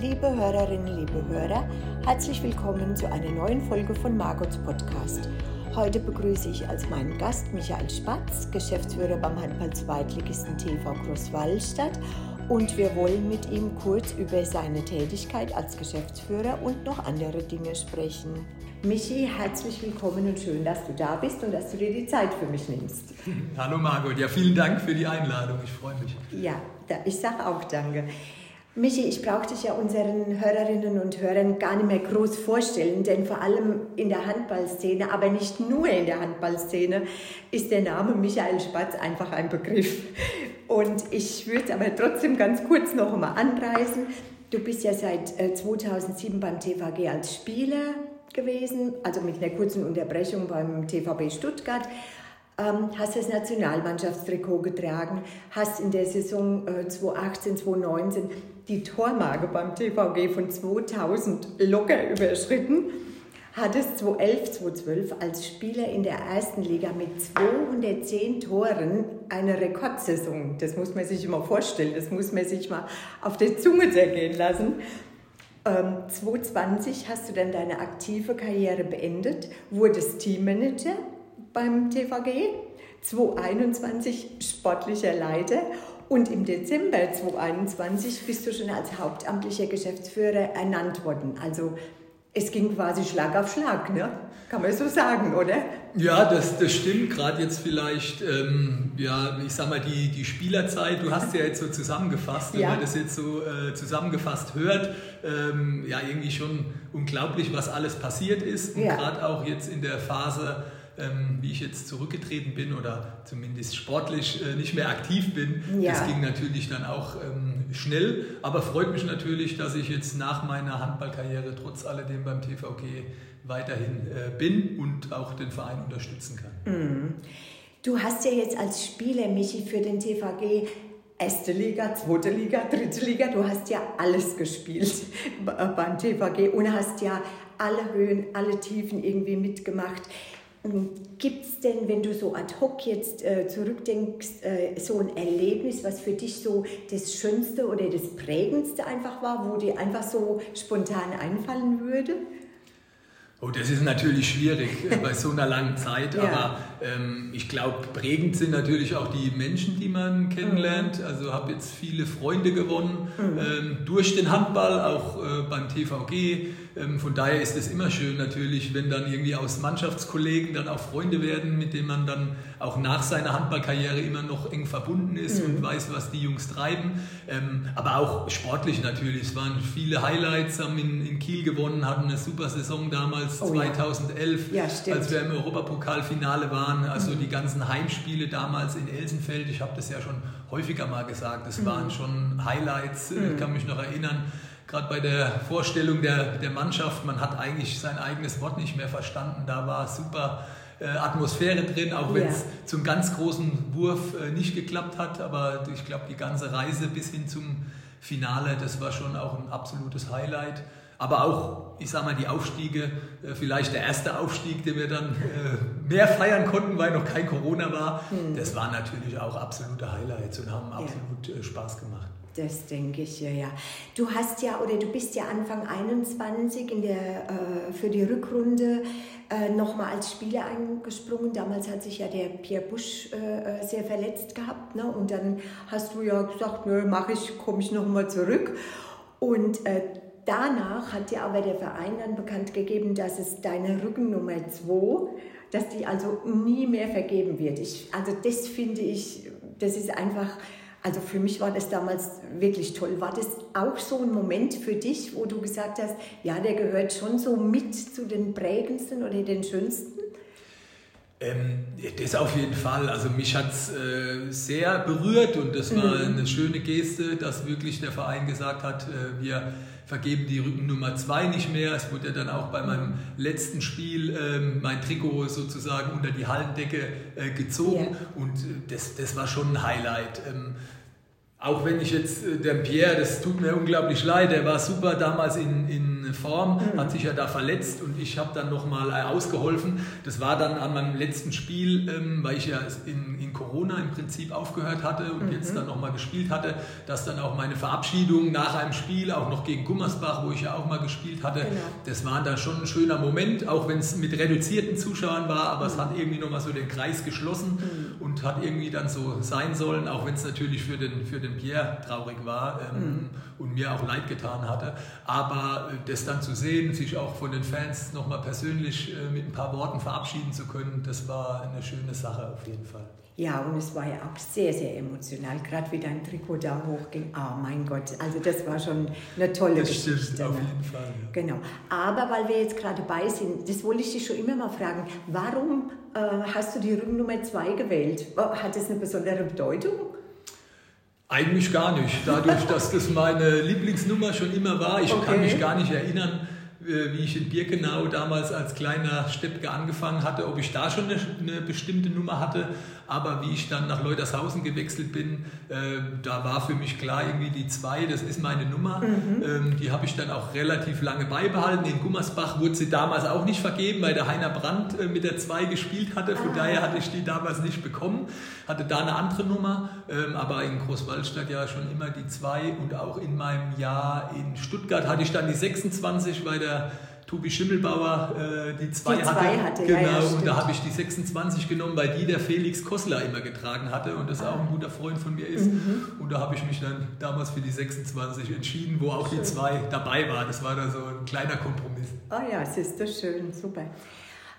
Liebe Hörerinnen, liebe Hörer, herzlich willkommen zu einer neuen Folge von Margots Podcast. Heute begrüße ich als meinen Gast Michael Spatz, Geschäftsführer beim Handball-Zweitligisten TV Großwallstadt und wir wollen mit ihm kurz über seine Tätigkeit als Geschäftsführer und noch andere Dinge sprechen. Michi, herzlich willkommen und schön, dass du da bist und dass du dir die Zeit für mich nimmst. Hallo Margot, ja vielen Dank für die Einladung, ich freue mich. Ja, ich sage auch danke. Michi, ich brauche dich ja unseren Hörerinnen und Hörern gar nicht mehr groß vorstellen, denn vor allem in der Handballszene, aber nicht nur in der Handballszene, ist der Name Michael Spatz einfach ein Begriff. Und ich würde es aber trotzdem ganz kurz noch einmal anreißen. Du bist ja seit 2007 äh, beim TVG als Spieler gewesen, also mit einer kurzen Unterbrechung beim TVB Stuttgart ähm, hast das Nationalmannschaftstrikot getragen, hast in der Saison äh, 2018, 2019 die Tormarke beim TVG von 2000 locker überschritten, hattest 2011, 2012 als Spieler in der ersten Liga mit 210 Toren eine Rekordsaison. Das muss man sich immer vorstellen, das muss man sich mal auf der Zunge zergehen lassen. Ähm, 2020 hast du dann deine aktive Karriere beendet, wurdest Teammanager beim TVG, 2021 sportlicher Leiter und im Dezember 2021 bist du schon als hauptamtlicher Geschäftsführer ernannt worden. Also es ging quasi Schlag auf Schlag, ne? Kann man so sagen, oder? Ja, das, das stimmt. Gerade jetzt vielleicht, ähm, ja, ich sag mal, die, die Spielerzeit, du hast ja jetzt so zusammengefasst, wenn ja. man das jetzt so äh, zusammengefasst hört, ähm, ja, irgendwie schon unglaublich, was alles passiert ist. Und ja. gerade auch jetzt in der Phase, ähm, wie ich jetzt zurückgetreten bin oder zumindest sportlich äh, nicht mehr aktiv bin. Ja. Das ging natürlich dann auch ähm, schnell, aber freut mich natürlich, dass ich jetzt nach meiner Handballkarriere trotz alledem beim TVG weiterhin äh, bin und auch den Verein unterstützen kann. Mhm. Du hast ja jetzt als Spieler, Michi, für den TVG erste Liga, zweite Liga, dritte Liga, du hast ja alles gespielt beim TVG und hast ja alle Höhen, alle Tiefen irgendwie mitgemacht. Gibt es denn, wenn du so ad hoc jetzt äh, zurückdenkst, äh, so ein Erlebnis, was für dich so das Schönste oder das Prägendste einfach war, wo dir einfach so spontan einfallen würde? Oh, das ist natürlich schwierig bei so einer langen Zeit, ja. aber ähm, ich glaube, prägend sind natürlich auch die Menschen, die man kennenlernt. Mhm. Also habe jetzt viele Freunde gewonnen mhm. ähm, durch den Handball, auch äh, beim TVG. Ähm, von daher ist es immer schön natürlich, wenn dann irgendwie aus Mannschaftskollegen dann auch Freunde werden, mit denen man dann auch nach seiner Handballkarriere immer noch eng verbunden ist mhm. und weiß, was die Jungs treiben. Ähm, aber auch sportlich natürlich. Es waren viele Highlights, haben in, in Kiel gewonnen, hatten eine super Saison damals, oh, 2011, ja. Ja, als wir im Europapokalfinale waren. Also mhm. die ganzen Heimspiele damals in Elsenfeld, ich habe das ja schon häufiger mal gesagt, das mhm. waren schon Highlights, ich kann mich noch erinnern gerade bei der Vorstellung der, der Mannschaft, man hat eigentlich sein eigenes Wort nicht mehr verstanden. Da war super äh, Atmosphäre drin, auch wenn es ja. zum ganz großen Wurf äh, nicht geklappt hat. Aber ich glaube, die ganze Reise bis hin zum Finale, das war schon auch ein absolutes Highlight. Aber auch, ich sag mal, die Aufstiege, äh, vielleicht der erste Aufstieg, den wir dann äh, mehr feiern konnten, weil noch kein Corona war, hm. das waren natürlich auch absolute Highlights und haben absolut ja. Äh, Spaß gemacht. Das denke ich ja, ja. Du hast ja oder du bist ja Anfang 21 in der, äh, für die Rückrunde äh, nochmal als Spieler eingesprungen. Damals hat sich ja der Pierre Busch äh, äh, sehr verletzt gehabt. Ne? Und dann hast du ja gesagt, nö, mache ich, komme ich nochmal zurück. Und äh, danach hat dir aber der Verein dann bekannt gegeben, dass es deine Rückennummer 2, dass die also nie mehr vergeben wird. Ich, also das finde ich, das ist einfach also für mich war das damals wirklich toll. War das auch so ein Moment für dich, wo du gesagt hast, ja, der gehört schon so mit zu den prägendsten oder den schönsten? Ähm, das auf jeden Fall. Also mich hat es äh, sehr berührt und das war mhm. eine schöne Geste, dass wirklich der Verein gesagt hat, äh, wir vergeben die Rücken Nummer zwei nicht mehr. Es wurde ja dann auch bei meinem letzten Spiel äh, mein Trikot sozusagen unter die Hallendecke äh, gezogen ja. und äh, das, das war schon ein Highlight. Ähm, auch wenn ich jetzt, äh, der Pierre, das tut mir unglaublich leid, der war super damals in, in in Form, mhm. hat sich ja da verletzt und ich habe dann nochmal äh, ausgeholfen. Das war dann an meinem letzten Spiel, ähm, weil ich ja in, in Corona im Prinzip aufgehört hatte und mhm. jetzt dann nochmal gespielt hatte, dass dann auch meine Verabschiedung nach einem Spiel, auch noch gegen Gummersbach, wo ich ja auch mal gespielt hatte, genau. das war da schon ein schöner Moment, auch wenn es mit reduzierten Zuschauern war, aber mhm. es hat irgendwie nochmal so den Kreis geschlossen mhm. und hat irgendwie dann so sein sollen, auch wenn es natürlich für den, für den Pierre traurig war ähm, mhm. und mir auch leid getan hatte. Aber äh, das dann zu sehen, sich auch von den Fans nochmal persönlich äh, mit ein paar Worten verabschieden zu können, das war eine schöne Sache auf jeden Fall. Ja, und es war ja auch sehr, sehr emotional, gerade wie dein Trikot da hochging. Oh mein Gott, also das war schon eine tolle das Geschichte. Stimmt, auf ne? jeden Fall. Ja. Genau. Aber weil wir jetzt gerade dabei sind, das wollte ich dich schon immer mal fragen, warum äh, hast du die Rücknummer 2 gewählt? Hat das eine besondere Bedeutung? Eigentlich gar nicht. Dadurch, dass das meine Lieblingsnummer schon immer war, ich okay. kann mich gar nicht erinnern, äh, wie ich in Birkenau damals als kleiner Steppke angefangen hatte, ob ich da schon eine, eine, bestimmte Nummer hatte. Aber wie ich dann nach Leutershausen gewechselt bin, äh, da war für mich klar, irgendwie die 2, das ist meine Nummer. Mhm. Ähm, die habe ich dann auch relativ lange beibehalten. In Gummersbach wurde sie damals auch nicht vergeben, weil der Heiner Brandt äh, mit der 2 gespielt hatte. Von ah. daher hatte ich die damals nicht bekommen. Hatte da eine andere Nummer, ähm, aber in Großwaldstadt ja schon immer die 2 und auch in meinem Jahr in Stuttgart hatte ich dann die 26, weil der Tobi Schimmelbauer äh, die zwei, die zwei hatte. hatte. Genau, ja, ja, und da habe ich die 26 genommen, weil die der Felix Kossler immer getragen hatte und das auch ein guter Freund von mir ist. Mhm. Und da habe ich mich dann damals für die 26 entschieden, wo auch schön. die zwei dabei war. Das war da so ein kleiner Kompromiss. Oh ja, es ist das schön, super.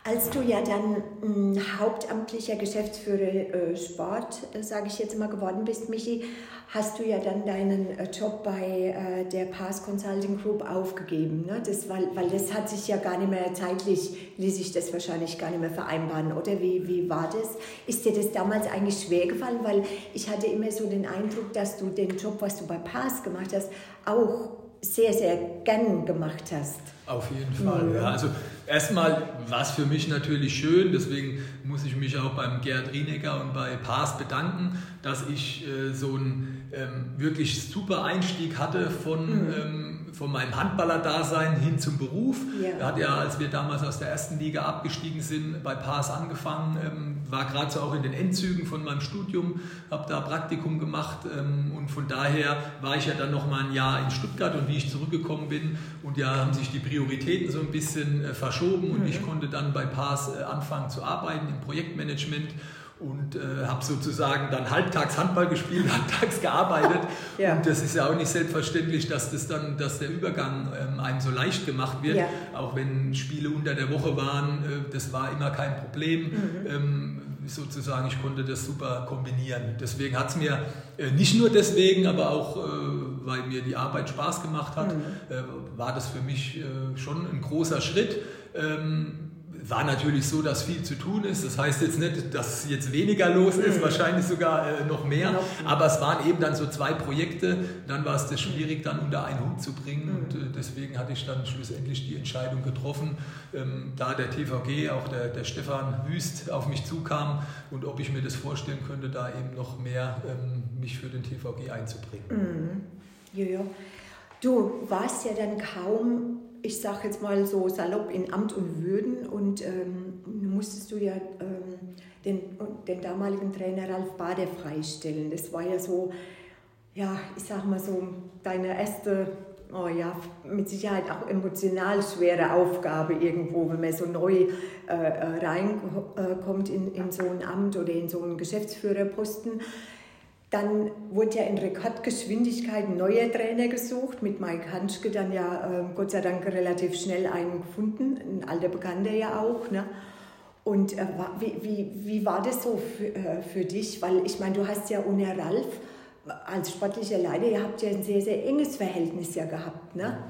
Als du ja dann mh, hm, hauptamtlicher Geschäftsführer äh, Sport, äh, sage ich jetzt mal, geworden bist, Michi, hast du ja dann deinen äh, Job bei äh, der Pass Consulting Group aufgegeben. Ne? Das, weil, weil das hat sich ja gar nicht mehr zeitlich, ließ sich das wahrscheinlich gar nicht mehr vereinbaren, oder? Wie, wie war das? Ist dir das damals eigentlich schwer gefallen? Weil ich hatte immer so den Eindruck, dass du den Job, was du bei Pass gemacht hast, auch sehr, sehr gern gemacht hast. Auf jeden Fall, mhm. ja. Also erstmal war es für mich natürlich schön, deswegen muss ich mich auch beim Gerd Rienecker und bei Paas bedanken, dass ich äh, so einen ähm, wirklich super Einstieg hatte von mhm. ähm, von meinem Handballer-Dasein hin zum Beruf. Ja. Er hat ja, als wir damals aus der ersten Liga abgestiegen sind, bei Paas angefangen, ähm, war gerade so auch in den Endzügen von meinem Studium, habe da Praktikum gemacht ähm, und von daher war ich ja dann noch mal ein Jahr in Stuttgart und wie ich zurückgekommen bin und ja haben sich die Prioritäten so ein bisschen äh, verschoben und mhm. ich konnte dann bei Paas äh, anfangen zu arbeiten im Projektmanagement und äh, habe sozusagen dann halbtags Handball gespielt, halbtags gearbeitet. ja. Und das ist ja auch nicht selbstverständlich, dass, das dann, dass der Übergang ähm, einem so leicht gemacht wird. Ja. Auch wenn Spiele unter der Woche waren, äh, das war immer kein Problem. Mhm. Ähm, sozusagen, ich konnte das super kombinieren. Deswegen hat es mir äh, nicht nur deswegen, aber auch äh, weil mir die Arbeit Spaß gemacht hat, mhm. Äh, war das für mich äh, schon ein großer Schritt. Ähm, war natürlich so, dass viel zu tun ist. Das heißt jetzt nicht, dass jetzt weniger los ist, mhm. wahrscheinlich sogar äh, noch mehr. Noch. Aber es waren eben dann so zwei Projekte. Dann war es das schwierig, dann unter einen Hut zu bringen. Mhm. Und äh, deswegen hatte ich dann schlussendlich die Entscheidung getroffen, ähm, da der TVG, auch der, der Stefan Wüst, auf mich zukam und ob ich mir das vorstellen könnte, da eben noch mehr ähm, mich für den TVG einzubringen. Mhm. Ja. Du warst ja dann kaum ich sage jetzt mal so salopp, in Amt und Würden und ähm, musstest du ja ähm, den, den damaligen Trainer Ralf Bade freistellen. Das war ja so, ja, ich sag mal so, deine erste, oh ja, mit Sicherheit auch emotional schwere Aufgabe irgendwo, wenn man so neu äh, reinkommt in, in so ein Amt oder in so einen Geschäftsführerposten. Dann wurde ja in Rekordgeschwindigkeit ein neuer Trainer gesucht, mit Mike Hanschke dann ja äh, Gott sei Dank relativ schnell einen gefunden, ein alter Bekannter ja auch. Ne? Und äh, wie, wie, wie war das so für, äh, für dich? Weil ich meine, du hast ja ohne Ralf als sportlicher Leiter, ihr habt ja ein sehr, sehr enges Verhältnis ja gehabt. Ne? Ja,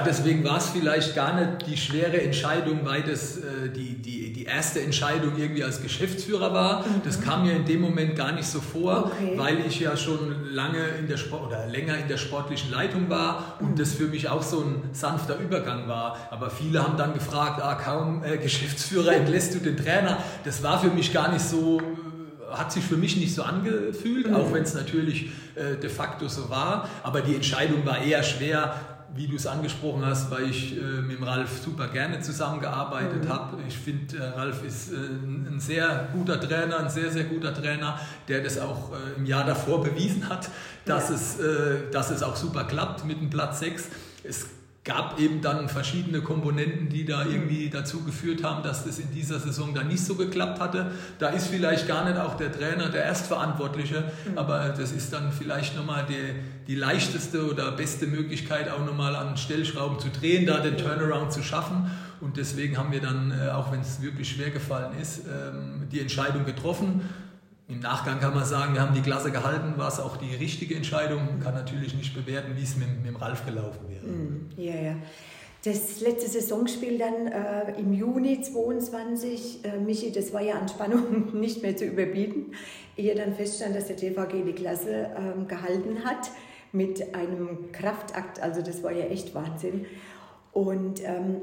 deswegen war es vielleicht gar nicht die schwere Entscheidung, weil das äh, die, die, die erste Entscheidung irgendwie als Geschäftsführer war. Mhm. Das kam mir in dem Moment gar nicht so vor, okay. weil ich ja schon lange in der Sport oder länger in der sportlichen Leitung war und mhm. das für mich auch so ein sanfter Übergang war. Aber viele haben dann gefragt, ah, kaum äh, Geschäftsführer entlässt du den Trainer. Das war für mich gar nicht so hat sich für mich nicht so angefühlt, mhm. auch wenn es natürlich äh, de facto so war. Aber die Entscheidung war eher schwer, wie du es angesprochen hast, weil ich äh, mit Ralf super gerne zusammengearbeitet mhm. habe. Ich finde, äh, Ralf ist äh, ein sehr guter Trainer, ein sehr, sehr guter Trainer, der das auch äh, im Jahr davor bewiesen hat, dass, ja. es, äh, dass es auch super klappt mit dem Platz 6. Es gab eben dann verschiedene Komponenten, die da irgendwie dazu geführt haben, dass das in dieser Saison dann nicht so geklappt hatte. Da ist vielleicht gar nicht auch der Trainer der Erstverantwortliche, mhm. aber das ist dann vielleicht nochmal die, die leichteste oder beste Möglichkeit, auch nochmal an Stellschrauben zu drehen, da den Turnaround zu schaffen. Und deswegen haben wir dann, äh, auch wenn es wirklich schwer gefallen ist, ähm, die Entscheidung getroffen im Nachgang kann man sagen, wir haben die Klasse gehalten, war es auch die richtige Entscheidung. Man kann natürlich nicht bewerten, wie es mit, mit dem Ralf gelaufen wäre. Mm, ja, ja. Das letzte Saisonspiel dann äh, im Juni 22, äh, Michi, das war ja an Spannung nicht mehr zu überbieten, ehe dann feststand, dass der TVG die Klasse äh, gehalten hat mit einem Kraftakt, also das war ja echt Wahnsinn. Und ähm,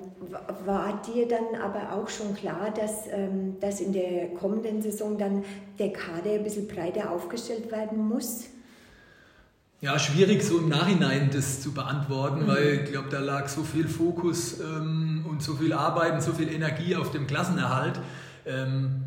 war dir dann aber auch schon klar, dass, ähm, dass in der kommenden Saison dann der Kader ein bisschen breiter aufgestellt werden muss? Ja, schwierig so im Nachhinein das zu beantworten, mhm. weil ich glaube, da lag so viel Fokus ähm, und so viel Arbeit und so viel Energie auf dem Klassenerhalt. Ähm,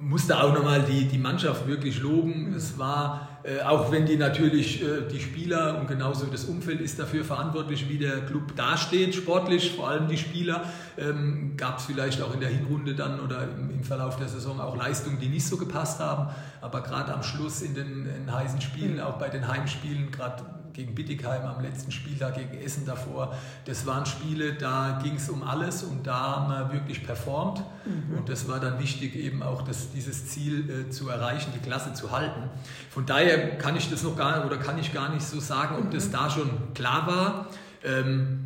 musste auch nochmal die, die Mannschaft wirklich loben. Mhm. Es war äh, auch wenn die natürlich äh, die Spieler und genauso das Umfeld ist dafür verantwortlich, wie der Club dasteht, sportlich, vor allem die Spieler, ähm, gab es vielleicht auch in der Hinrunde dann oder im, im, Verlauf der Saison auch Leistungen, die nicht so gepasst haben. Aber gerade am Schluss in den in heißen Spielen, mhm. auch bei den Heimspielen, gerade gegen Bittigheim am letzten Spieltag, gegen Essen davor. Das waren Spiele, da ging es um alles und da haben wir wirklich performt. Mhm. Und das war dann wichtig, eben auch das, dieses Ziel äh, zu erreichen, die Klasse zu halten. Von daher kann ich das noch gar oder kann ich gar nicht so sagen, ob mhm. das da schon klar war. Ähm,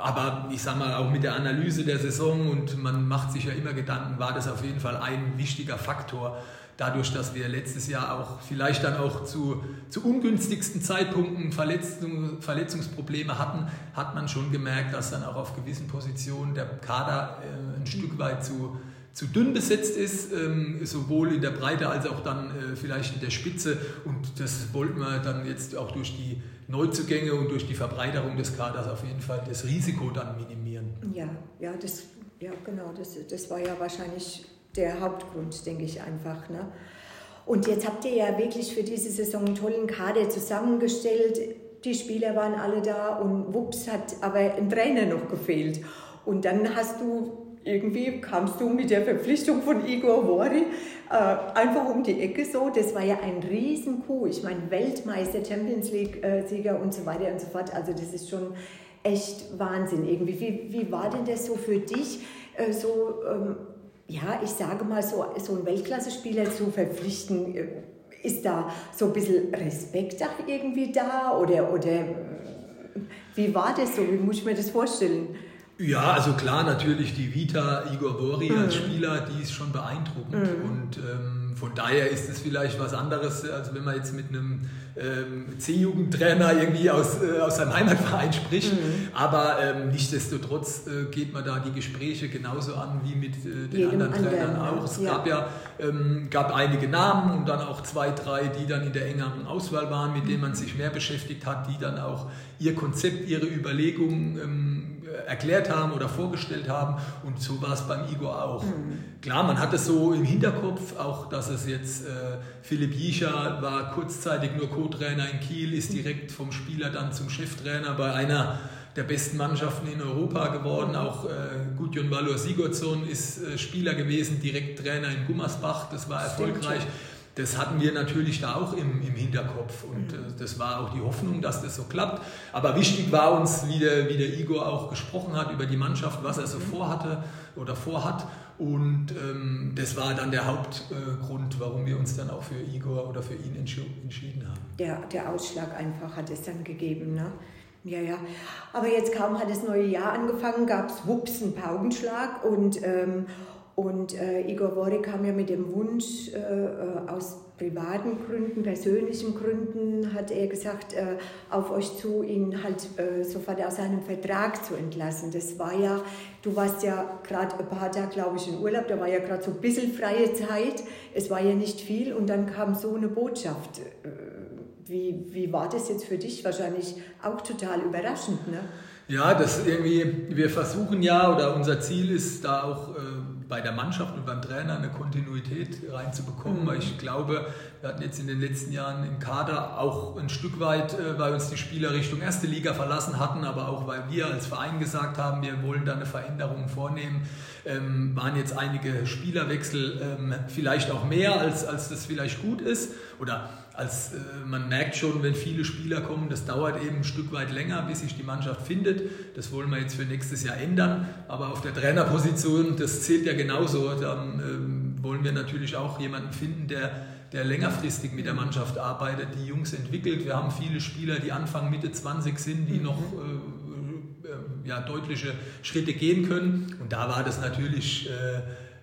aber ich sage mal, auch mit der Analyse der Saison und man macht sich ja immer Gedanken, war das auf jeden Fall ein wichtiger Faktor, dadurch, dass wir letztes Jahr auch vielleicht dann auch zu, zu ungünstigsten Zeitpunkten Verletzung, Verletzungsprobleme hatten, hat man schon gemerkt, dass dann auch auf gewissen Positionen der Kader äh, ein Stück weit zu, zu dünn besetzt ist, ähm, sowohl in der Breite als auch dann äh, vielleicht in der Spitze. Und das wollten wir dann jetzt auch durch die Neuzugänge und durch die Verbreiterung des Kaders auf jeden Fall das Risiko dann minimieren. Ja, ja, das, ja genau, das, das war ja wahrscheinlich der Hauptgrund, denke ich einfach. Ne? Und jetzt habt ihr ja wirklich für diese Saison einen tollen Kader zusammengestellt. Die Spieler waren alle da und wups hat aber ein Trainer noch gefehlt. Und dann hast du irgendwie kamst du mit der Verpflichtung von Igor Wori äh, einfach um die Ecke so. Das war ja ein Riesenkuh. Ich meine, Weltmeister, Champions League-Sieger äh, und so weiter und so fort. Also das ist schon echt Wahnsinn irgendwie. Wie, wie war denn das so für dich, äh, so ähm, ja, ich sage mal, so, so einen Weltklasse-Spieler zu verpflichten, äh, ist da so ein bisschen Respekt auch irgendwie da? Oder, oder wie war das so? Wie muss ich mir das vorstellen? Ja, also klar, natürlich die Vita Igor Bori mhm. als Spieler, die ist schon beeindruckend. Mhm. Und ähm, von daher ist es vielleicht was anderes, als wenn man jetzt mit einem ähm, C-Jugendtrainer irgendwie aus, äh, aus seinem Heimatverein spricht. Mhm. Aber ähm, nichtsdestotrotz äh, geht man da die Gespräche genauso an wie mit äh, den anderen Trainern auch. Es ja. gab ja ähm, gab einige Namen und dann auch zwei, drei, die dann in der engeren Auswahl waren, mit denen man sich mehr beschäftigt hat, die dann auch ihr Konzept, ihre Überlegungen ähm, erklärt haben oder vorgestellt haben. Und so war es beim Igor auch. Mhm. Klar, man hat es so im Hinterkopf, auch dass es jetzt äh, Philipp Jischer war kurzzeitig nur Co-Trainer in Kiel, ist direkt vom Spieler dann zum Cheftrainer bei einer der besten Mannschaften in Europa geworden. Auch äh, Gudjon Valor Sigurdsson ist äh, Spieler gewesen, direkt Trainer in Gummersbach. Das war erfolgreich. Stimmt das hatten wir natürlich da auch im, im Hinterkopf und äh, das war auch die Hoffnung, dass das so klappt. Aber wichtig war uns, wie der, wie der Igor auch gesprochen hat über die Mannschaft, was er so vorhatte oder vorhat. Und ähm, das war dann der Hauptgrund, äh, warum wir uns dann auch für Igor oder für ihn entschieden haben. Der, der Ausschlag einfach hat es dann gegeben, ne? Ja, ja. Aber jetzt kaum hat das neue Jahr angefangen, gab es wups einen Paukenschlag und ähm, und äh, Igor Wori kam ja mit dem Wunsch, äh, äh, aus privaten Gründen, persönlichen Gründen, hat er gesagt, äh, auf euch zu, ihn halt äh, sofort aus seinem Vertrag zu entlassen. Das war ja, du warst ja gerade ein paar Tage, glaube ich, in Urlaub, da war ja gerade so ein bisschen freie Zeit, es war ja nicht viel und dann kam so eine Botschaft. Äh, wie, wie war das jetzt für dich? Wahrscheinlich auch total überraschend, ne? Ja, das irgendwie, wir versuchen ja, oder unser Ziel ist da auch äh, bei der Mannschaft und beim Trainer eine Kontinuität reinzubekommen, mhm. weil ich glaube, wir hatten jetzt in den letzten Jahren im Kader auch ein Stück weit, äh, weil uns die Spieler Richtung erste Liga verlassen hatten, aber auch weil wir als Verein gesagt haben, wir wollen da eine Veränderung vornehmen, ähm, waren jetzt einige Spielerwechsel ähm, vielleicht auch mehr, als, als das vielleicht gut ist. Oder als äh, man merkt schon, wenn viele Spieler kommen, das dauert eben ein Stück weit länger, bis sich die Mannschaft findet. Das wollen wir jetzt für nächstes Jahr ändern. Aber auf der Trainerposition, das zählt ja genauso. Dann ähm, wollen wir natürlich auch jemanden finden, der, der längerfristig mit der Mannschaft arbeitet, die Jungs entwickelt. Wir haben viele Spieler, die Anfang, Mitte 20 sind, die noch äh, äh, ja, deutliche Schritte gehen können. Und da war das natürlich äh,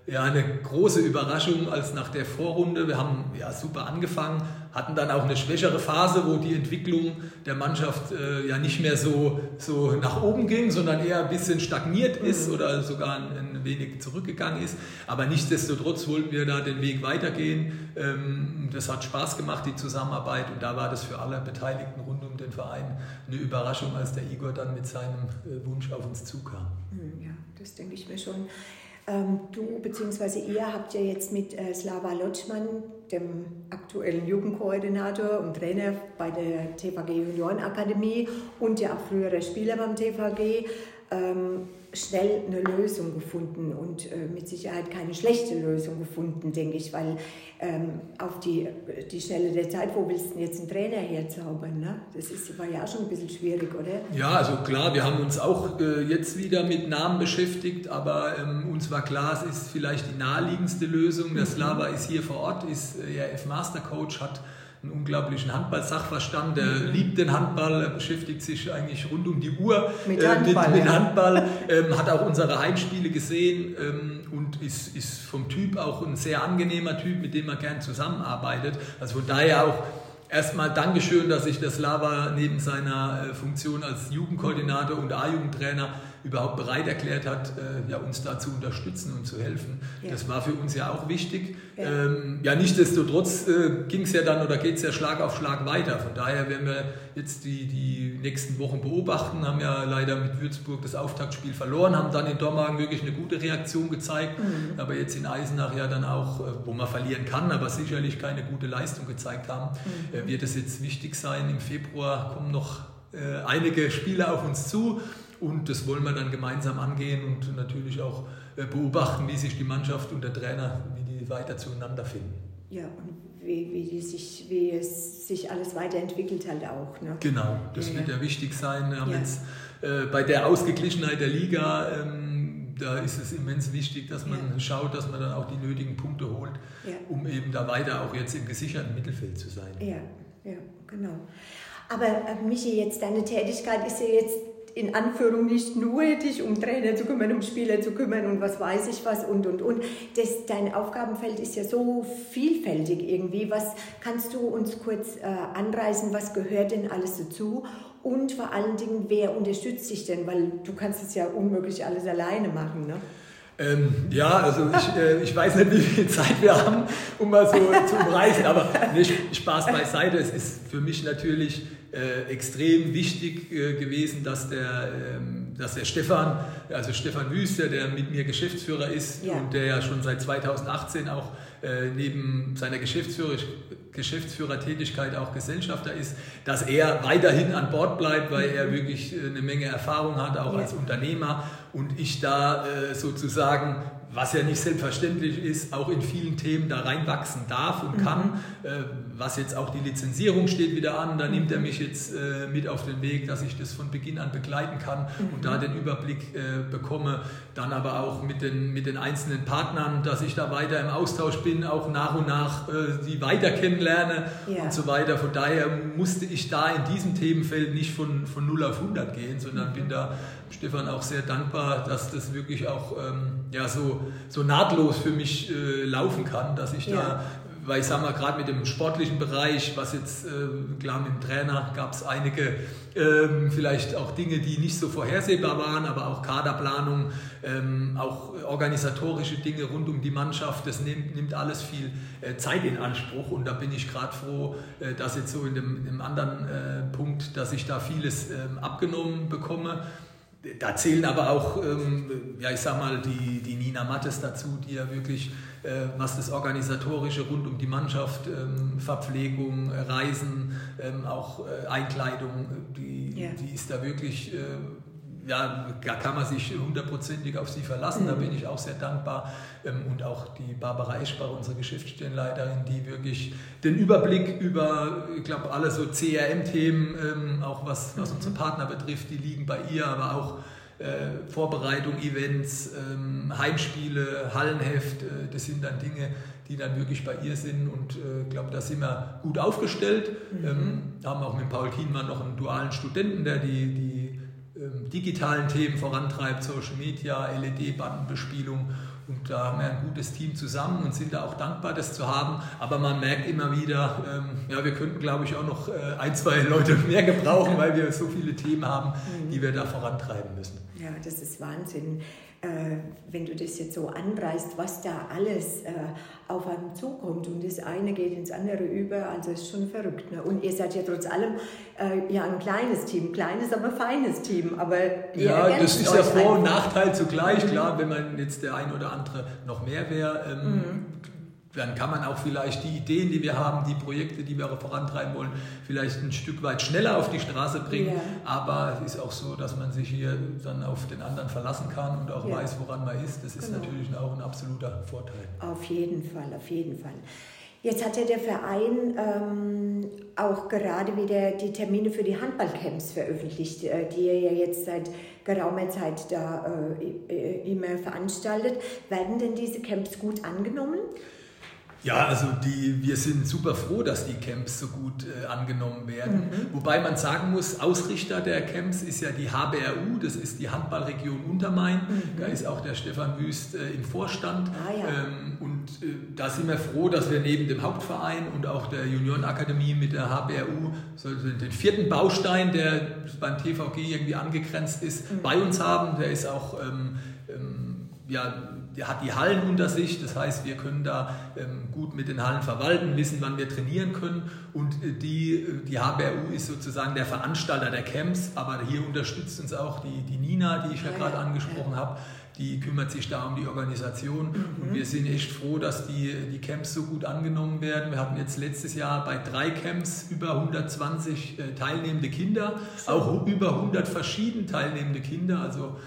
ja, eine große Überraschung als nach der Vorrunde. Wir haben ja super angefangen, hatten dann auch eine schwächere Phase, wo die Entwicklung der Mannschaft äh, ja nicht mehr so, so nach oben ging, sondern eher ein bisschen stagniert ist mhm. oder sogar ein, ein, wenig zurückgegangen ist. Aber nichtsdestotrotz wollten wir da den Weg weitergehen. Ähm, das hat Spaß gemacht, die Zusammenarbeit. Und da war das für alle Beteiligten rund um den Verein eine Überraschung, als der Igor dann mit seinem äh, Wunsch auf uns zukam. Mhm, ja, das denke ich mir schon. Ähm, du bzw. ihr habt ja jetzt mit äh, Slava Lotschmann, dem aktuellen Jugendkoordinator und Trainer bei der TVG Juniorenakademie und ja auch früherer Spieler beim TVG, ähm, schnell eine Lösung gefunden und äh, mit Sicherheit keine schlechte Lösung gefunden, denke ich, weil ähm, auf die, die Schnelle der Zeit, wo willst du denn jetzt einen Trainer herzaubern? Ne? Das ist, war ja schon ein bisschen schwierig, oder? Ja, also klar, wir haben uns auch äh, jetzt wieder mit Namen beschäftigt, aber ähm, uns war klar, es ist vielleicht die naheliegendste Lösung. Der mhm. Slava ist hier vor Ort, ist äh, ja F-Master-Coach, hat einen unglaublichen Handball-Sachverstand, der mhm. liebt den Handball, er beschäftigt sich eigentlich rund um die Uhr mit Handball, äh, mit, mit Handball ähm, hat auch unsere Heimspiele gesehen ähm, und ist, ist vom Typ auch ein sehr angenehmer Typ, mit dem man gern zusammenarbeitet. Also von daher auch erstmal Dankeschön, dass sich das Lava neben seiner äh, Funktion als Jugendkoordinator und A-Jugendtrainer überhaupt bereit erklärt hat, äh, ja, uns da zu unterstützen und zu helfen. Ja. Das war für uns ja auch wichtig. Ja, ähm, ja nichtsdestotrotz äh, ging es ja dann oder geht es ja Schlag auf Schlag weiter. Von daher werden wir jetzt die, die nächsten Wochen beobachten, haben ja leider mit Würzburg das Auftaktspiel verloren, haben dann in Dormagen wirklich eine gute Reaktion gezeigt, mhm. aber jetzt in Eisenach ja dann auch, äh, wo man verlieren kann, aber sicherlich keine gute Leistung gezeigt haben, mhm. Äh, wird es jetzt wichtig sein. Im Februar kommen noch äh, einige Spiele auf uns zu und das wollen wir dann gemeinsam angehen und natürlich auch äh, beobachten, wie sich die Mannschaft und der Trainer, wie die weiter zueinander finden. Ja, und wie, wie, sich, wie es sich alles weiterentwickelt hat auch. Ne? Genau, das ja, wird ja wichtig sein. Wir haben ja. jetzt äh, bei der Ausgeglichenheit der Liga, ähm, da ist es immens wichtig, dass man ja. schaut, dass man dann auch die nötigen Punkte holt, um eben da weiter auch jetzt im gesicherten Mittelfeld zu sein. Ja, ja, genau. Aber äh, Michi, jetzt deine Tätigkeit ist ja jetzt in Anführung nicht nur dich um Trainer zu kümmern, um Spieler zu kümmern und was weiß ich was und und und. Das, dein Aufgabenfeld ist ja so vielfältig irgendwie. Was kannst du uns kurz äh, anreißen? Was gehört denn alles dazu? Und vor allen Dingen, wer unterstützt dich denn? Weil du kannst es ja unmöglich alles alleine machen, ne? Ähm, ja, also ich, äh, ich weiß nicht, wie viel Zeit wir haben, um mal so zu umreißen, aber nicht Spaß beiseite. Es ist für mich natürlich äh, extrem wichtig äh, gewesen, dass der, ähm, dass der Stefan, also Stefan Wüster, der mit mir Geschäftsführer ist ja. und der ja schon seit 2018 auch äh, neben seiner Geschäftsführer, Geschäftsführertätigkeit auch Gesellschafter ist, dass er weiterhin an Bord bleibt, weil er wirklich äh, eine Menge Erfahrung hat, auch ja. als Unternehmer und ich da äh, sozusagen was ja nicht selbstverständlich ist, auch in vielen Themen da reinwachsen darf und kann. Mhm. Äh, was jetzt auch die Lizenzierung steht wieder an, da nimmt er mich jetzt äh, mit auf den Weg, dass ich das von Beginn an begleiten kann mhm. und da den Überblick äh, bekomme. Dann aber auch mit den, mit den einzelnen Partnern, dass ich da weiter im Austausch bin, auch nach und nach die weiter kennenlerne ja. und so weiter. Von daher musste ich da in diesem Themenfeld nicht von, von 0 auf 100 gehen, sondern mhm. bin da Stefan auch sehr dankbar, dass das wirklich auch ähm, ja, so, so nahtlos für mich äh, laufen kann, dass ich ja. da weil ich sage mal, gerade mit dem sportlichen Bereich, was jetzt, äh, klar, mit dem Trainer gab es einige, ähm, vielleicht auch Dinge, die nicht so vorhersehbar waren, aber auch Kaderplanung, ähm, auch organisatorische Dinge rund um die Mannschaft, das nimmt, nimmt alles viel äh, Zeit in Anspruch. Und da bin ich gerade froh, äh, dass jetzt so in dem, in dem anderen äh, Punkt, dass ich da vieles ähm, abgenommen bekomme da zählen aber auch, ähm, ja, ich sag mal, die, die Nina Mattes dazu, die ja wirklich, äh, was das Organisatorische rund um die Mannschaft, ähm, Verpflegung, Reisen, ähm, auch äh, Einkleidung, die, yeah. die ist da wirklich. Äh, ja, da kann man sich hundertprozentig auf sie verlassen. Mhm. Da bin ich auch sehr dankbar. Ähm, und auch die Barbara Eschbach, unsere Geschäftsstellenleiterin, die wirklich den Überblick über, ich glaube, alle so CRM-Themen, ähm, auch was, was mhm. unsere Partner betrifft, die liegen bei ihr, aber auch äh, Vorbereitung, Events, ähm, Heimspiele, Hallenheft, äh, das sind dann Dinge, die dann wirklich bei ihr sind und ich äh, glaube, da sind wir gut aufgestellt. Mhm. Ähm, haben auch mit Paul Kienmann noch einen dualen Studenten, der die, die digitalen Themen vorantreibt, Social Media, LED-Bandenbespielung. Und da haben wir ein gutes Team zusammen und sind da auch dankbar, das zu haben. Aber man merkt immer wieder, ähm, ja, wir könnten, glaube ich, auch noch äh, ein, zwei Leute mehr gebrauchen, weil wir so viele Themen haben, die wir da vorantreiben müssen. Ja, das ist Wahnsinn wenn du das jetzt so anreißt, was da alles äh, auf einem zukommt und das eine geht ins andere über, also ist schon verrückt. Ne? Und ihr seid ja trotz allem äh, ja ein kleines Team, kleines, aber feines Team. Aber ja, das ist ja Vor- und Nachteil zugleich. Mhm. Klar, wenn man jetzt der ein oder andere noch mehr wäre, ähm, mhm dann kann man auch vielleicht die Ideen, die wir haben, die Projekte, die wir vorantreiben wollen, vielleicht ein Stück weit schneller auf die Straße bringen. Ja. Aber es ist auch so, dass man sich hier dann auf den anderen verlassen kann und auch ja. weiß, woran man ist. Das ist genau. natürlich auch ein absoluter Vorteil. Auf jeden Fall, auf jeden Fall. Jetzt hat ja der Verein ähm, auch gerade wieder die Termine für die Handballcamps veröffentlicht, äh, die er ja jetzt seit geraumer Zeit da äh, äh immer veranstaltet. Werden denn diese Camps gut angenommen? Ja, also die, wir sind super froh, dass die Camps so gut äh, angenommen werden. Mhm. Wobei man sagen muss, Ausrichter der Camps ist ja die HBRU, das ist die Handballregion Untermain. Mhm. Da ist auch der Stefan Wüst äh, im Vorstand. Ah, ja. ähm, und äh, da sind wir froh, dass wir neben dem Hauptverein und auch der Juniorenakademie mit der HBRU so den vierten Baustein, der beim TVG irgendwie angegrenzt ist, mhm. bei uns haben. Der ist auch ähm, ähm, ja, hat die Hallen unter sich, das heißt, wir können da ähm, gut mit den Hallen verwalten, wissen, wann wir trainieren können. Und äh, die, äh, die HBRU ist sozusagen der Veranstalter der Camps, aber hier unterstützt uns auch die, die Nina, die ich ja, ja gerade angesprochen ja. habe, die kümmert sich da um die Organisation. Mhm. und wir sind echt froh, dass die, die Camps so gut angenommen werden. Wir hatten jetzt letztes Jahr bei drei Camps über 120 äh, teilnehmende Kinder, auch über 100 verschieden teilnehmende Kinder, also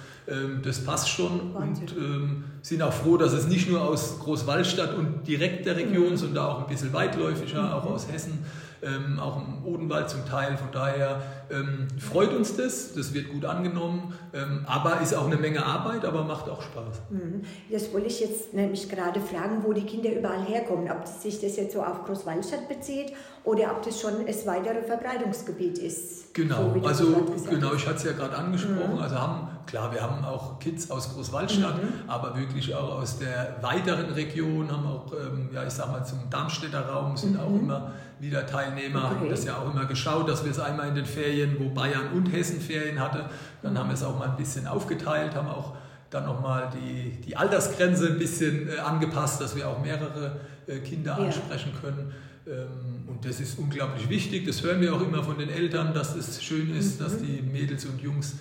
das passt schon Wahnsinn. und ähm, sind auch froh, dass es nicht nur aus Großwallstadt und direkt der Region, mhm. sondern auch ein bisschen weitläufiger, mhm. auch aus Hessen, ähm, auch im Odenwald zum Teil. Von daher ähm, freut uns das, das wird gut angenommen, ähm, aber ist auch eine Menge Arbeit, aber macht auch Spaß. Mhm. Das wollte ich jetzt nämlich gerade fragen, wo die Kinder überall herkommen, ob sich das jetzt so auf Großwallstadt bezieht oder ob das schon das weitere Verbreitungsgebiet ist. Genau, so also genau, ich hatte es ja gerade angesprochen, mhm. also haben, klar, wir haben auch Kids aus Großwallstadt, mhm. aber wirklich auch aus der weiteren Region, haben auch, ähm, ja ich sag mal zum Darmstädter Raum sind auch mhm. immer wieder Teilnehmer, okay. haben das ja auch immer geschaut, dass wir es einmal in den Ferien, wo Bayern und Hessen Ferien hatte, dann haben wir es auch mal ein bisschen aufgeteilt, haben auch dann nochmal die, die Altersgrenze ein bisschen äh, angepasst, dass wir auch mehrere äh, Kinder ja. ansprechen können. Ähm, und das ist unglaublich wichtig. Das hören wir auch immer von den Eltern, dass es schön ist, mhm. dass die Mädels und Jungs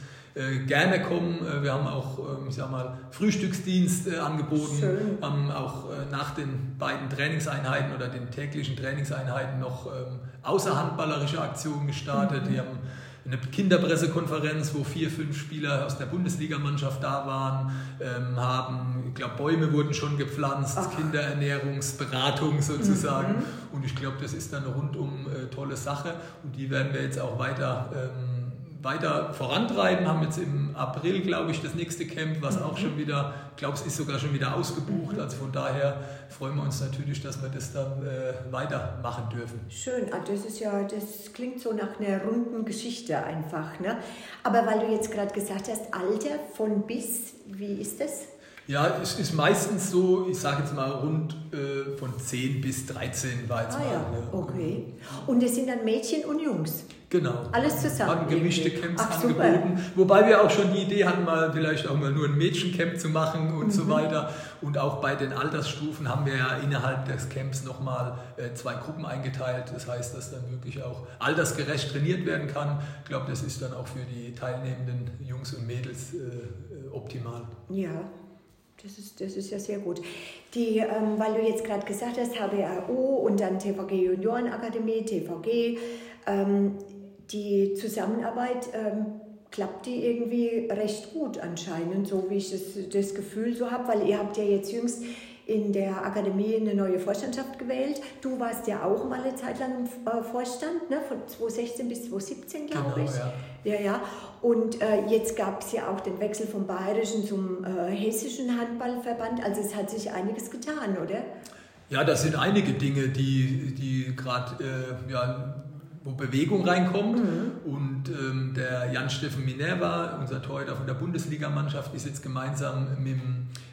gerne kommen. Äh, wir haben auch, ähm, ich sag mal, Frühstücksdienst äh, angeboten, Schön. haben auch nach den beiden Trainingseinheiten oder den täglichen Trainingseinheiten noch ähm, außerhandballerische Aktionen gestartet. Mhm. Die haben eine Kinderpressekonferenz, wo vier, fünf Spieler aus der Bundesligamannschaft da waren, ähm, haben, ich glaube, Bäume wurden schon gepflanzt, Ach. Kinderernährungsberatung sozusagen. Mhm. Und ich glaube, das ist dann eine rundum äh, tolle Sache und die werden wir jetzt auch weiter ähm, weiter vorantreiben, haben jetzt im April, glaube ich, das nächste Camp, was auch schon wieder, ich glaube, es ist sogar schon wieder ausgebucht. Also von daher freuen wir uns natürlich, dass wir das dann äh, weitermachen dürfen. Schön, ah, das ist ja, das klingt so nach einer runden Geschichte einfach. Ne? Aber weil du jetzt gerade gesagt hast, Alter von bis, wie ist das? Ja, es ist meistens so, ich sage jetzt mal rund äh, von 10 bis 13 war jetzt ah, mal. Ja, okay. Und es sind dann Mädchen und Jungs? Genau. Alles zusammen. Haben gemischte Camps Ach, angeboten. Super. Wobei wir auch schon die Idee hatten, mal vielleicht auch mal nur ein Mädchencamp zu machen und mhm. so weiter. Und auch bei den Altersstufen haben wir ja innerhalb des Camps nochmal äh, zwei Gruppen eingeteilt. Das heißt, dass dann wirklich auch altersgerecht trainiert werden kann. Ich glaube, das ist dann auch für die teilnehmenden Jungs und Mädels äh, äh optimal. Ja, das ist, das ist ja sehr gut. Die, ähm, weil du jetzt gerade gesagt hast, HBAO und dann TVG Juniorenakademie, TVG, ähm, die Zusammenarbeit ähm, klappt die irgendwie recht gut anscheinend, so wie ich das, das Gefühl so habe, weil ihr habt ja jetzt jüngst in der Akademie eine neue Vorstandschaft gewählt. Du warst ja auch mal eine Zeit lang im äh, Vorstand, ne? von 2016 bis 2017, glaube genau, ich. Ja. ja, ja. Und äh, jetzt gab es ja auch den Wechsel vom Bayerischen zum äh, Hessischen Handballverband. Also es hat sich einiges getan, oder? Ja, das sind einige Dinge, die, die gerade äh, ja, wo Bewegung reinkommt. Mhm. Und ähm, der Jan-Steffen Minerva, unser Torhüter von der Bundesligamannschaft, ist jetzt gemeinsam mit,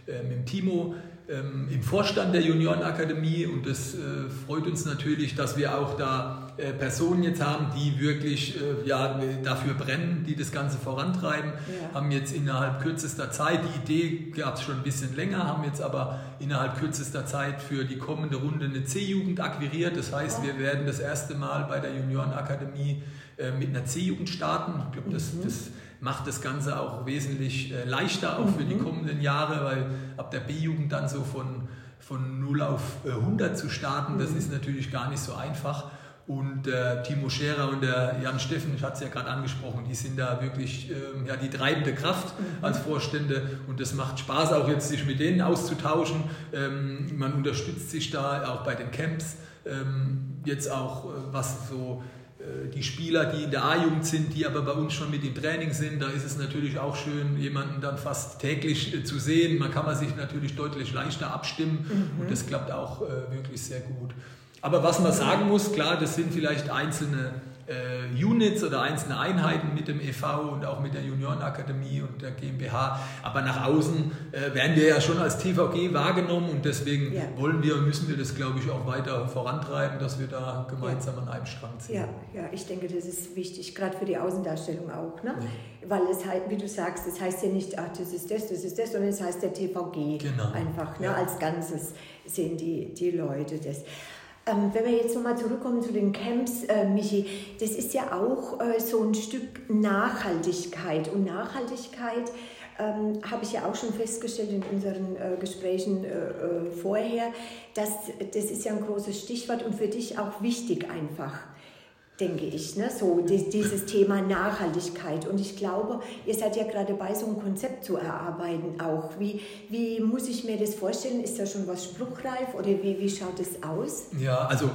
äh, mit Timo ähm, im Vorstand der Juniorenakademie und das äh, freut uns natürlich, dass wir auch da äh, Personen jetzt haben, die wirklich äh, ja, dafür brennen, die das Ganze vorantreiben. Ja. Haben jetzt innerhalb kürzester Zeit, die Idee gab es schon ein bisschen länger, haben jetzt aber innerhalb kürzester Zeit für die kommende Runde eine C-Jugend akquiriert. Das heißt, wir werden das erste Mal bei der Juniorenakademie äh, mit einer C-Jugend starten. Ich glaube, das, mhm. das macht das Ganze auch wesentlich äh, leichter, auch für die mhm. kommenden Jahre, weil ab der B-Jugend dann so von, von 0 auf 100 äh, zu starten, das mhm. ist natürlich gar nicht so einfach. Und äh, Timo Scherer und der Jan Steffen, ich hatte es ja gerade angesprochen, die sind da wirklich ähm, ja, die treibende Kraft mhm. als Vorstände und das macht Spaß auch jetzt, sich mit denen auszutauschen. Ähm, man unterstützt sich da auch bei den Camps, ähm, jetzt auch äh, was so äh, die Spieler, die in der A-Jugend sind, die aber bei uns schon mit im Training sind, da ist es natürlich auch schön, jemanden dann fast täglich äh, zu sehen. Man kann man sich natürlich deutlich leichter abstimmen mhm. und das klappt auch äh, wirklich sehr gut. Aber was man sagen muss, klar, das sind vielleicht einzelne äh, Units oder einzelne Einheiten mit dem EV und auch mit der Juniorenakademie und der GmbH. Aber nach außen äh, werden wir ja schon als TVG wahrgenommen und deswegen ja. wollen wir und müssen wir das, glaube ich, auch weiter vorantreiben, dass wir da gemeinsam ja. an einem Strang ziehen. Ja, ja, ich denke, das ist wichtig, gerade für die Außendarstellung auch. Ne? Ja. Weil es halt, wie du sagst, es heißt ja nicht, ach, das ist das, das ist das, sondern es heißt der TVG genau. einfach. Ne? Als Ganzes sehen die, die Leute das. Ähm, wenn wir jetzt nochmal zurückkommen zu den Camps, äh, Michi, das ist ja auch äh, so ein Stück Nachhaltigkeit. Und Nachhaltigkeit ähm, habe ich ja auch schon festgestellt in unseren äh, Gesprächen äh, äh, vorher, dass das ist ja ein großes Stichwort und für dich auch wichtig einfach denke ich, ne? so dieses Thema Nachhaltigkeit. Und ich glaube, ihr seid ja gerade dabei, so ein Konzept zu erarbeiten auch. Wie, wie muss ich mir das vorstellen? Ist da schon was spruchreif oder wie, wie schaut es aus? Ja, also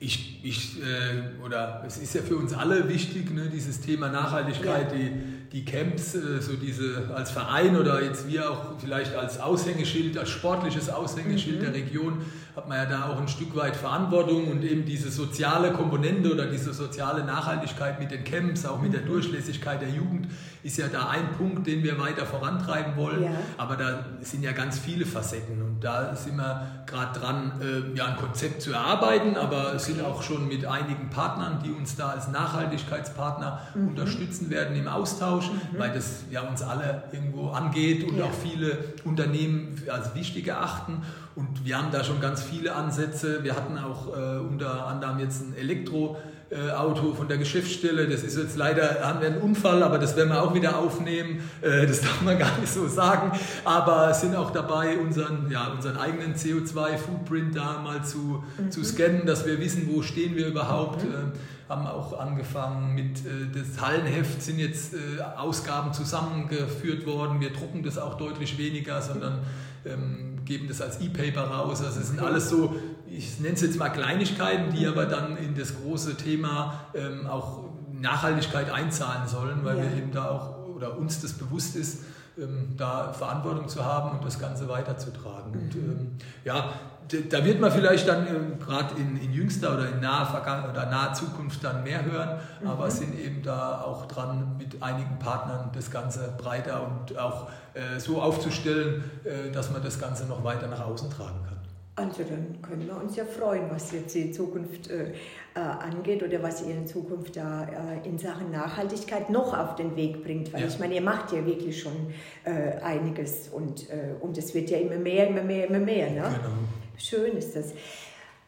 ich, ich äh, oder es ist ja für uns alle wichtig, ne, dieses Thema Nachhaltigkeit, ja. die, die Camps, äh, so diese als Verein oder jetzt wir auch vielleicht als Aushängeschild, als sportliches Aushängeschild mhm. der Region, hat man ja da auch ein Stück weit Verantwortung und eben diese soziale Komponente oder diese soziale Nachhaltigkeit mit den Camps, auch mit der mhm. Durchlässigkeit der Jugend, ist ja da ein Punkt, den wir weiter vorantreiben wollen. Ja. Aber da sind ja ganz viele Facetten und da sind wir gerade dran, äh, ja, ein Konzept zu erarbeiten, aber es sind auch schon mit einigen Partnern, die uns da als Nachhaltigkeitspartner mhm. unterstützen werden im Austausch, mhm. weil das ja uns alle irgendwo angeht und ja. auch viele Unternehmen als wichtig erachten. Und wir haben da schon ganz viele Ansätze. Wir hatten auch äh, unter anderem jetzt ein Elektroauto von der Geschäftsstelle. Das ist jetzt leider, haben wir einen Unfall, aber das werden wir auch wieder aufnehmen. Äh, das darf man gar nicht so sagen. Aber sind auch dabei, unseren, ja, unseren eigenen CO2-Footprint da mal zu, mhm. zu scannen, dass wir wissen, wo stehen wir überhaupt. Mhm. Haben auch angefangen mit äh, das Hallenheft, sind jetzt äh, Ausgaben zusammengeführt worden. Wir drucken das auch deutlich weniger, sondern ähm, geben das als E-Paper raus. Also es sind alles so, ich nenne es jetzt mal Kleinigkeiten, die aber dann in das große Thema ähm, auch Nachhaltigkeit einzahlen sollen, weil ja. wir eben da auch oder uns das bewusst ist, ähm, da Verantwortung zu haben und das Ganze weiterzutragen. Mhm. Und ähm, ja, da wird man vielleicht dann ähm, gerade in, in, jüngster oder in naher Vergangenheit oder naher Zukunft dann mehr hören, mhm. aber sind eben da auch dran, mit einigen Partnern das Ganze breiter und auch äh, so aufzustellen, äh, dass man das Ganze noch weiter nach außen tragen kann. Also dann können wir uns ja freuen, was jetzt die Zukunft äh, äh, angeht oder was ihr in Zukunft da äh, in Sachen Nachhaltigkeit noch auf den Weg bringt. Weil ja. ich meine, ihr macht ja wirklich schon äh, einiges und, und es wird ja immer mehr, immer mehr, immer mehr. Ne? Genau. Schön ist das.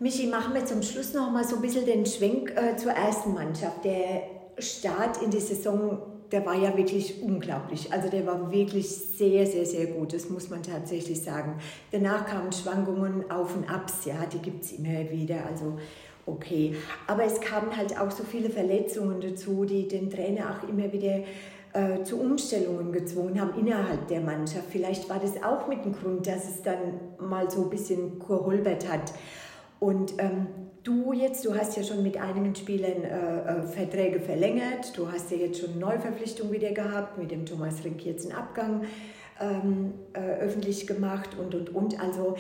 Michi, machen wir zum Schluss noch mal so ein bisschen den Schwenk äh, zur ersten Mannschaft. Der Start in die Saison, der war ja wirklich unglaublich. Also der war wirklich sehr, sehr, sehr gut. Das muss man tatsächlich sagen. Danach kamen Schwankungen auf und abs. Ja, die gibt es immer wieder. Also okay. Aber es kamen halt auch so viele Verletzungen dazu, die den Trainer auch immer wieder äh, zu Umstellungen gezwungen haben innerhalb der Mannschaft. Vielleicht war das auch mit dem Grund, dass es dann mal so ein bisschen geholbert hat. Und ähm, du jetzt, du hast ja schon mit einigen Spielern äh, äh, Verträge verlängert, du hast ja jetzt schon Neuverpflichtung wieder gehabt, mit dem Thomas Rink jetzt einen Abgang ähm, äh, öffentlich gemacht und, und, und. Also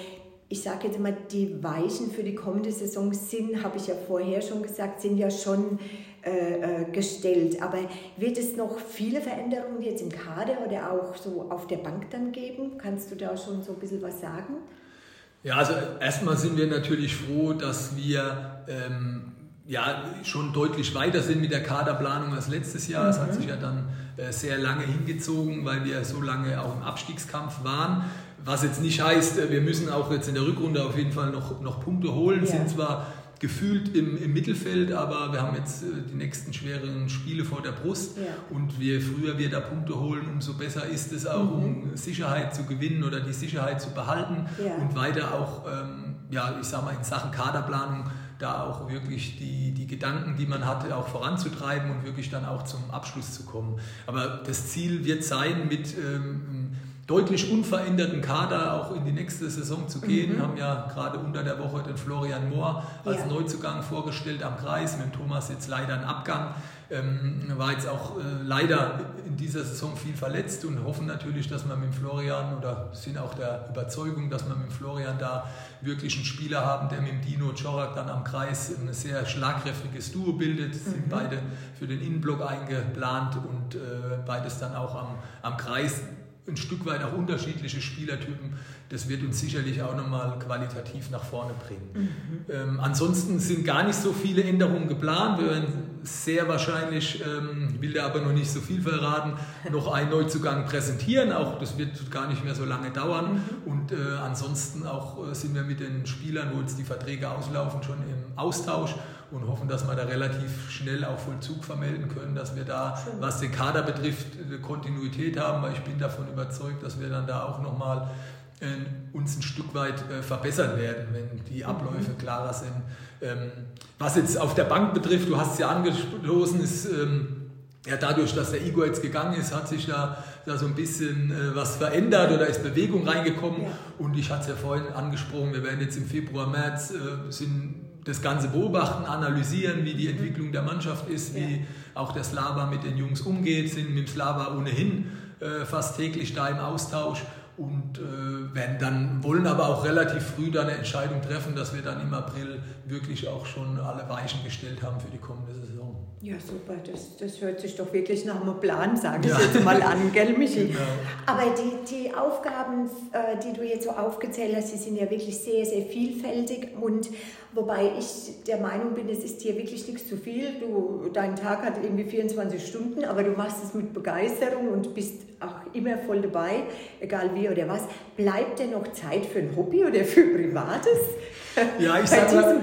ich sage jetzt mal, die Weichen für die kommende Saison sind, habe ich ja vorher schon gesagt, sind ja schon äh, äh, gestellt. Aber wird es noch viele Veränderungen jetzt im Kader oder auch so auf der Bank dann geben? Kannst du da schon so ein bisschen was sagen? Ja, also erstmal sind wir natürlich froh, dass wir ähm, ja, schon deutlich weiter sind mit der Kaderplanung als letztes Jahr. Es mhm. hat sich ja dann äh, sehr lange hingezogen, weil wir so lange auch im Abstiegskampf waren. Was jetzt nicht heißt, äh, wir müssen auch jetzt in der Rückrunde auf jeden Fall noch, noch Punkte holen. Ja. Sind zwar gefühlt im, im Mittelfeld, aber wir haben jetzt äh, die nächsten schweren Spiele vor der Brust ja. und je früher wir da Punkte holen, umso besser ist es auch, mhm. um Sicherheit zu gewinnen oder die Sicherheit zu behalten ja. und weiter auch, ähm, ja, ich sag mal, in Sachen Kaderplanung da auch wirklich die, die Gedanken, die man hatte, auch voranzutreiben und wirklich dann auch zum Abschluss zu kommen. Aber das Ziel wird sein, mit ähm, deutlich unveränderten Kader auch in die nächste Saison zu gehen. Mhm. Haben ja gerade unter der Woche den Florian Mohr als ja. Neuzugang vorgestellt am Kreis, mit Thomas jetzt leider ein Abgang. Ähm, war jetzt auch äh, leider in dieser Saison viel verletzt und hoffen natürlich, dass man mit Florian oder sind auch der Überzeugung, dass man mit Florian da wirklich einen Spieler haben, der mit dem Dino Czorak dann am Kreis ein sehr schlagkräftiges Duo bildet. Mhm. Sind beide für den Innenblock eingeplant und äh, beides dann auch am, am Kreis ein Stück weit auch unterschiedliche Spielertypen. Das wird uns sicherlich auch nochmal qualitativ nach vorne bringen. Mhm. Ähm, ansonsten sind gar nicht so viele Änderungen geplant. Wir werden sehr wahrscheinlich, ähm, will der aber noch nicht so viel verraten, noch einen Neuzugang präsentieren. Auch das wird gar nicht mehr so lange dauern. Mhm. Und äh, ansonsten auch äh, sind wir mit den Spielern, wo jetzt die Verträge auslaufen, schon im Austausch und hoffen, dass wir da relativ schnell auch Vollzug vermelden können, dass wir da, was den Kader betrifft, Kontinuität haben, weil ich bin davon überzeugt, dass wir dann da auch nochmal äh, uns ein Stück weit äh, verbessern werden, wenn die mhm. Abläufe klarer sind. Ähm, was jetzt auf der Bank betrifft, du hast es ja angestoßen, ist ähm, ja, dadurch, dass der Igor jetzt gegangen ist, hat sich da, da so ein bisschen äh, was verändert oder ist Bewegung reingekommen. Ja. Und ich hatte es ja vorhin angesprochen, wir werden jetzt im Februar, März äh, sind das Ganze beobachten, analysieren, wie die Entwicklung der Mannschaft ist, wie ja. auch der Slava mit den Jungs umgeht, sind mit dem Slava ohnehin äh, fast täglich da im Austausch und äh, werden dann, wollen aber auch relativ früh da eine Entscheidung treffen, dass wir dann im April wirklich auch schon alle Weichen gestellt haben für die kommende Saison. Ja, super. Das, das hört sich doch wirklich nach einem Plan, sage ich ja. jetzt mal an, gell, Michi? Genau. Aber die, die Aufgaben, äh, die du jetzt so aufgezählt hast, die sind ja wirklich sehr, sehr vielfältig. Und wobei ich der Meinung bin, es ist hier wirklich nichts zu viel. Du, dein Tag hat irgendwie 24 Stunden, aber du machst es mit Begeisterung und bist auch immer voll dabei, egal wie oder was. Bleibt denn noch Zeit für ein Hobby oder für Privates? Ja, ich sage mal,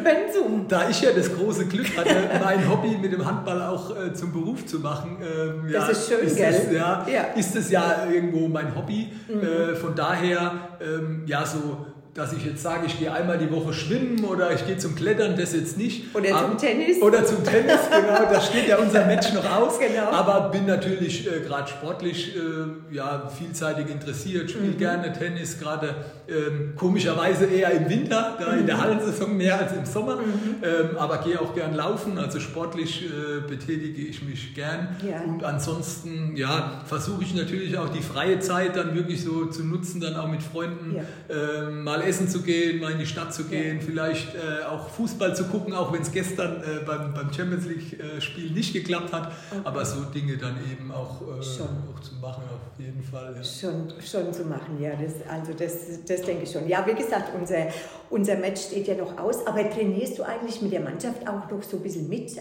da ich ja das große Glück hatte, mein Hobby mit dem Handball auch äh, zum Beruf zu machen, ähm, ja, das ist schön, ist gell? Es, ja, ja. Ist es ja irgendwo mein Hobby. Mhm. Äh, von daher, ähm, ja, so dass ich jetzt sage, ich gehe einmal die Woche schwimmen oder ich gehe zum Klettern, das jetzt nicht. Oder zum Aber, Tennis. Oder zum Tennis, genau. Da steht ja unser Match noch aus. Genau. Aber bin natürlich äh, gerade sportlich äh, ja, vielseitig interessiert, spiele Mhm. gerne Tennis, gerade ähm, komischerweise eher im Winter, da in Mhm. der Hallensaison mehr als im Sommer. Ähm, aber gehe auch gern laufen, also sportlich äh, betätige ich mich gern. Ja. Und ansonsten ja, versuche ich natürlich auch die freie Zeit dann wirklich so zu nutzen, dann auch mit Freunden Ja. ähm, mal essen zu gehen, mal in die Stadt zu gehen, vielleicht äh, auch Fußball zu gucken, auch wenn es gestern äh, beim, beim Champions League-Spiel nicht geklappt hat. Aber so Dinge dann eben auch, äh, auch zu machen, auf jeden Fall. Ja. Schon, schon zu machen, ja. Das, also das, das denke ich schon. Ja, wie gesagt, unser, unser Match steht ja noch aus. Aber trainierst du eigentlich mit der Mannschaft auch noch so ein bisschen mit?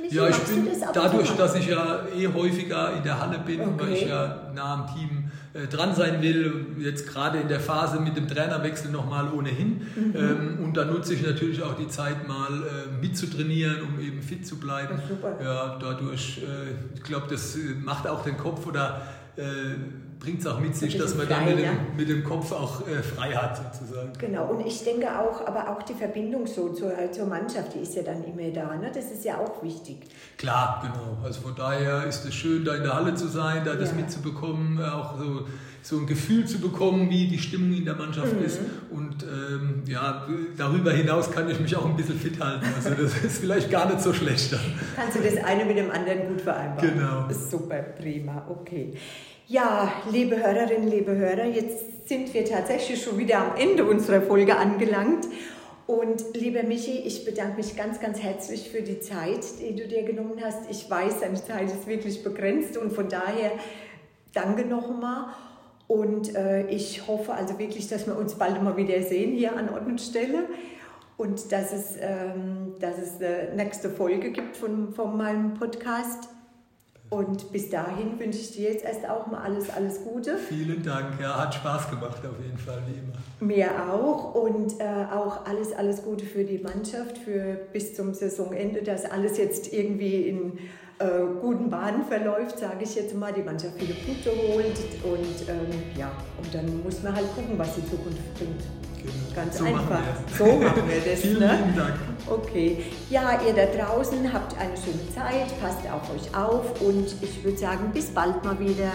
Michi? Ja, ich bin dadurch, mal? dass ich ja eh häufiger in der Halle bin, weil Okay. ich ja nah am Team äh, dran sein will, jetzt gerade in der Phase mit dem Trainerwechsel nochmal ohnehin. Mhm. Ähm, und da nutze ich natürlich auch die Zeit mal äh, mitzutrainieren, um eben fit zu bleiben. Ja. Ja, dadurch, äh, ich glaube, das äh, macht auch den Kopf oder äh, bringt es auch mit sich, dass man dann mit dem, mit dem Kopf auch äh, frei hat sozusagen. Genau, und ich denke auch, aber auch die Verbindung so zur, zur Mannschaft, die ist ja dann immer da. Ne? Das ist ja auch wichtig. Klar, genau. Also von daher ist es schön, da in der Halle zu sein, da das Ja. mitzubekommen, auch so, so ein Gefühl zu bekommen, wie die Stimmung in der Mannschaft Mhm. ist. Und ähm, ja, darüber hinaus kann ich mich auch ein bisschen fit halten. Also das ist vielleicht gar nicht so schlecht. Kannst du das eine mit dem anderen gut vereinbaren? Genau. Super, prima, okay. Ja, liebe Hörerinnen, liebe Hörer, jetzt sind wir tatsächlich schon wieder am Ende unserer Folge angelangt. Und lieber Michi, ich bedanke mich ganz, ganz herzlich für die Zeit, die du dir genommen hast. Ich weiß, deine Zeit ist wirklich begrenzt und von daher danke nochmal. Und äh, ich hoffe also wirklich, dass wir uns bald mal wieder sehen hier an Ort und Stelle und dass es, ähm, dass es eine nächste Folge gibt von, von meinem Podcast. Und bis dahin wünsche ich dir jetzt erst auch mal alles, alles Gute. Vielen Dank, ja, hat Spaß gemacht auf jeden Fall, wie immer. Mir auch und äh, auch alles, alles Gute für die Mannschaft, für bis zum Saisonende, dass alles jetzt irgendwie in äh, guten Bahnen verläuft, sage ich jetzt mal, die Mannschaft viele Punkte holt und ähm, ja, und dann muss man halt gucken, was die Zukunft bringt. Ganz So einfach. So machen wir das. Vielen ne? lieben Dank. Okay. Ja, ihr da draußen habt eine schöne Zeit, passt auf euch auf und ich würde sagen, bis bald mal wieder.